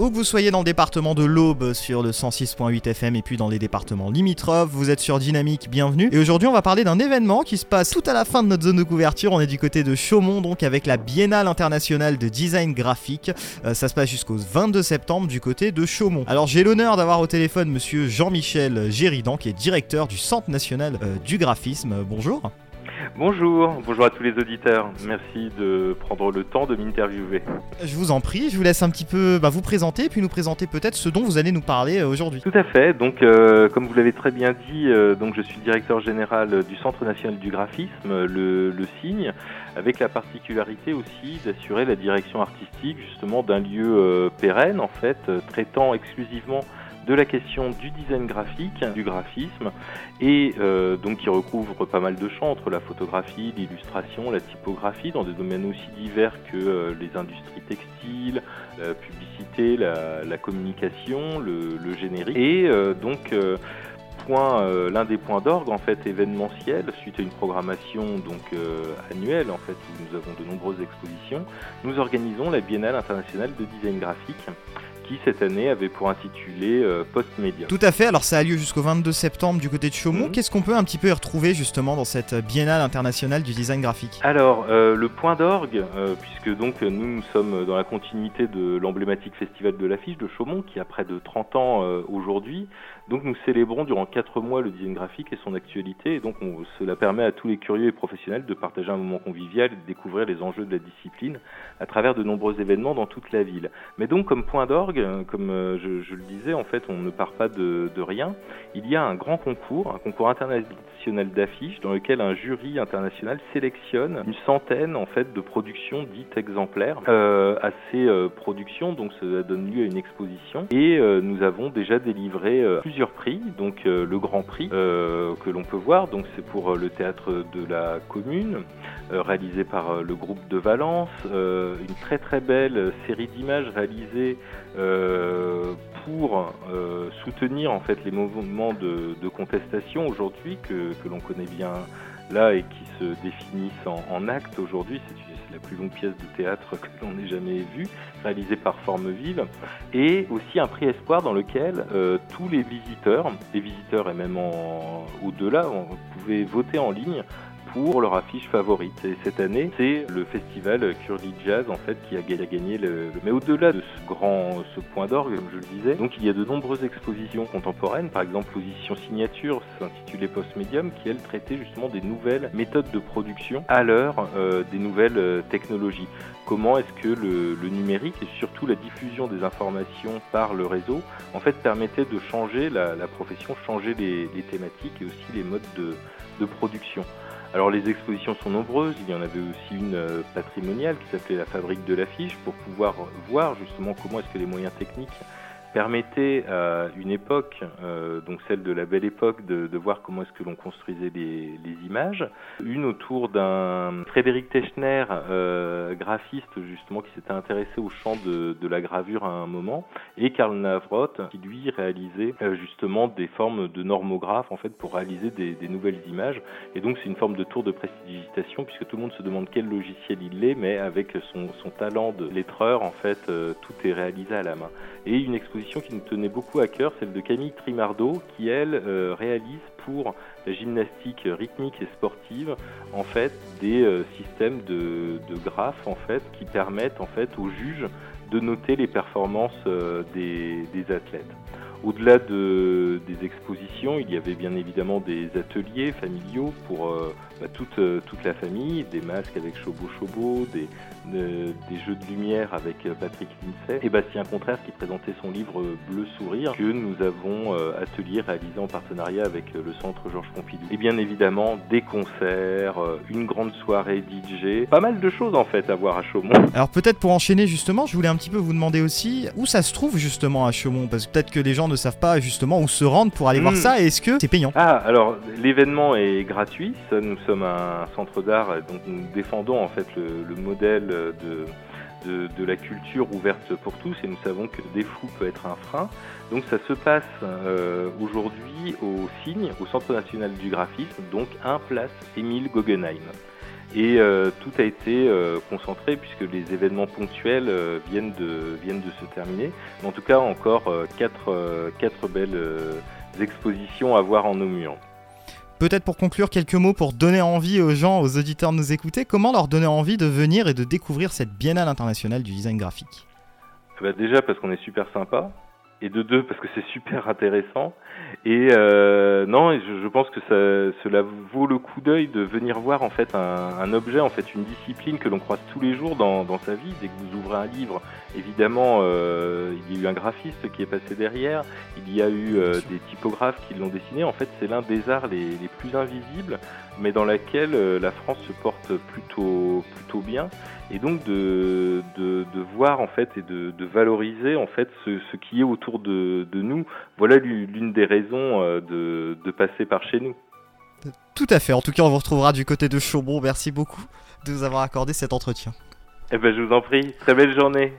Où que vous soyez dans le département de l'Aube sur le 106.8 FM et puis dans les départements limitrophes, vous êtes sur Dynamique, bienvenue. Et aujourd'hui on va parler d'un événement qui se passe tout à la fin de notre zone de couverture. On est du côté de Chaumont donc avec la Biennale internationale de design graphique. Euh, ça se passe jusqu'au 22 septembre du côté de Chaumont. Alors j'ai l'honneur d'avoir au téléphone monsieur Jean-Michel Géridan qui est directeur du Centre national euh, du graphisme. Bonjour. Bonjour, bonjour à tous les auditeurs. Merci de prendre le temps de m'interviewer. Je vous en prie, je vous laisse un petit peu bah, vous présenter et puis nous présenter peut-être ce dont vous allez nous parler euh, aujourd'hui. Tout à fait. Donc, euh, comme vous l'avez très bien dit, euh, donc je suis directeur général du Centre national du graphisme, le, le Signe, avec la particularité aussi d'assurer la direction artistique justement d'un lieu pérenne en fait, traitant exclusivement de la question du design graphique, du graphisme, et euh, donc qui recouvre pas mal de champs entre la photographie, l'illustration, la typographie, dans des domaines aussi divers que euh, les industries textiles, la publicité, la, communication, le, générique. Et euh, donc l'un des points d'orgue en fait événementiel suite à une programmation donc annuelle en fait où nous avons de nombreuses expositions, nous organisons la Biennale internationale de design graphique qui cette année avait pour intitulé euh, Post Média. Tout à fait, alors ça a lieu jusqu'au 22 septembre du côté de Chaumont. Mhm. Qu'est-ce qu'on peut un petit peu y retrouver justement dans cette biennale internationale du design graphique? Alors, euh, le point d'orgue, euh, puisque donc nous, nous sommes dans la continuité de l'emblématique festival de l'affiche de Chaumont, qui a près de 30 ans aujourd'hui, donc nous célébrons durant 4 mois le design graphique et son actualité, et donc cela permet à tous les curieux et professionnels de partager un moment convivial et de découvrir les enjeux de la discipline à travers de nombreux événements dans toute la ville. Mais donc comme point d'orgue, comme euh, je, le disais, en fait, on ne part pas de, rien. Il y a un grand concours, un concours international d'affiches, dans lequel un jury international sélectionne une centaine, en fait, de productions dites exemplaires. Euh, à ces euh, productions, donc, ça donne lieu à une exposition. Et nous avons déjà délivré plusieurs prix. Donc, le Grand Prix que l'on peut voir, donc, c'est pour le théâtre de la Commune, réalisé par le groupe de Valence. une très très belle série d'images réalisées euh, pour euh, soutenir en fait les mouvements de, contestation aujourd'hui que, l'on connaît bien là et qui se définissent en, en actes aujourd'hui. C'est la plus longue pièce de théâtre que l'on ait jamais vue, réalisée par Formevive, et aussi un prix espoir dans lequel euh, tous les visiteurs, les visiteurs et même au-delà, pouvaient voter en ligne pour leur affiche favorite. Et cette année, c'est le festival Curly Jazz en fait qui a gagné le. Mais au-delà de ce grand, ce point d'orgue, comme je le disais, donc il y a de nombreuses expositions contemporaines, par exemple position signature, s'intitulait Post Medium, qui elle traitait justement des nouvelles méthodes de production à l'heure euh, des nouvelles euh, technologies. Comment est-ce que le, numérique et surtout la diffusion des informations par le réseau en fait permettait de changer la, profession, changer les, thématiques et aussi les modes de production. Alors les expositions sont nombreuses, il y en avait aussi une euh, patrimoniale qui s'appelait la fabrique de l'affiche pour pouvoir voir justement comment est-ce que les moyens techniques permettait à une époque, euh, donc celle de la belle époque, de, voir comment est-ce que l'on construisait les, images. Une autour d'un Frédéric Techner, euh, graphiste justement, qui s'était intéressé au champ de, la gravure à un moment, et Karl Navroth, qui lui réalisait euh, justement des formes de normographes en fait pour réaliser des, nouvelles images. Et donc c'est une forme de tour de prestidigitation puisque tout le monde se demande quel logiciel il est, mais avec son, son talent de lettreur en fait, tout est réalisé à la main. Et une exposition qui nous tenait beaucoup à cœur, celle de Camille Trimardo, qui elle euh, réalise pour la gymnastique rythmique et sportive en fait des euh, systèmes de, graphes en fait qui permettent en fait aux juges de noter les performances euh, des, athlètes. Au-delà de, des expositions, il y avait bien évidemment des ateliers familiaux pour bah, toute, toute la famille, des masques avec Chobo Chobo, des, des jeux de lumière avec euh, Patrick Lindsay et Bastien Contraire qui présentait son livre Bleu Sourire que nous avons euh, atelier réalisé en partenariat avec euh, le centre Georges Pompidou. Et bien évidemment des concerts, une grande soirée DJ, pas mal de choses en fait à voir à Chaumont. Alors peut-être pour enchaîner justement, je voulais un petit peu vous demander aussi où ça se trouve justement à Chaumont? Parce que peut-être que les gens ne savent pas justement où se rendre pour aller voir hmm. ça et est-ce que c'est payant? Ah alors l'événement est gratuit, nous sommes un centre d'art donc nous défendons en fait le modèle de, de, la culture ouverte pour tous et nous savons que des fous peut être un frein. Donc ça se passe euh, aujourd'hui au Signe, au Centre national du graphisme, donc un place Émile Guggenheim. Et tout a été concentré puisque les événements ponctuels viennent, de, viennent de se terminer. Mais en tout cas, encore quatre, quatre belles expositions à voir en Naumuan. Peut-être pour conclure, quelques mots pour donner envie aux gens, aux auditeurs de nous écouter. Comment leur donner envie de venir et de découvrir cette biennale internationale du design graphique? Bah Déjà parce qu'on est super sympa, et de deux parce que c'est super intéressant. Et euh, non je, je, pense que ça, cela vaut le coup d'œil de venir voir en fait un, un, objet en fait une discipline que l'on croise tous les jours dans, dans, sa vie. Dès que vous ouvrez un livre évidemment euh, il y a eu un graphiste qui est passé derrière. Il y a eu euh, des typographes qui l'ont dessiné. En fait c'est l'un des arts les, les, plus invisibles mais dans laquelle euh, la France se porte plutôt plutôt bien et donc de, de, de, voir en fait et de, de valoriser en fait ce, ce, qui est autour de, de nous. Voilà l'une des raisons euh, de, de passer par chez nous. Tout à fait. En tout cas, on vous retrouvera du côté de Chaumont. Merci beaucoup de nous avoir accordé cet entretien. Eh ben, je vous en prie. Très belle journée.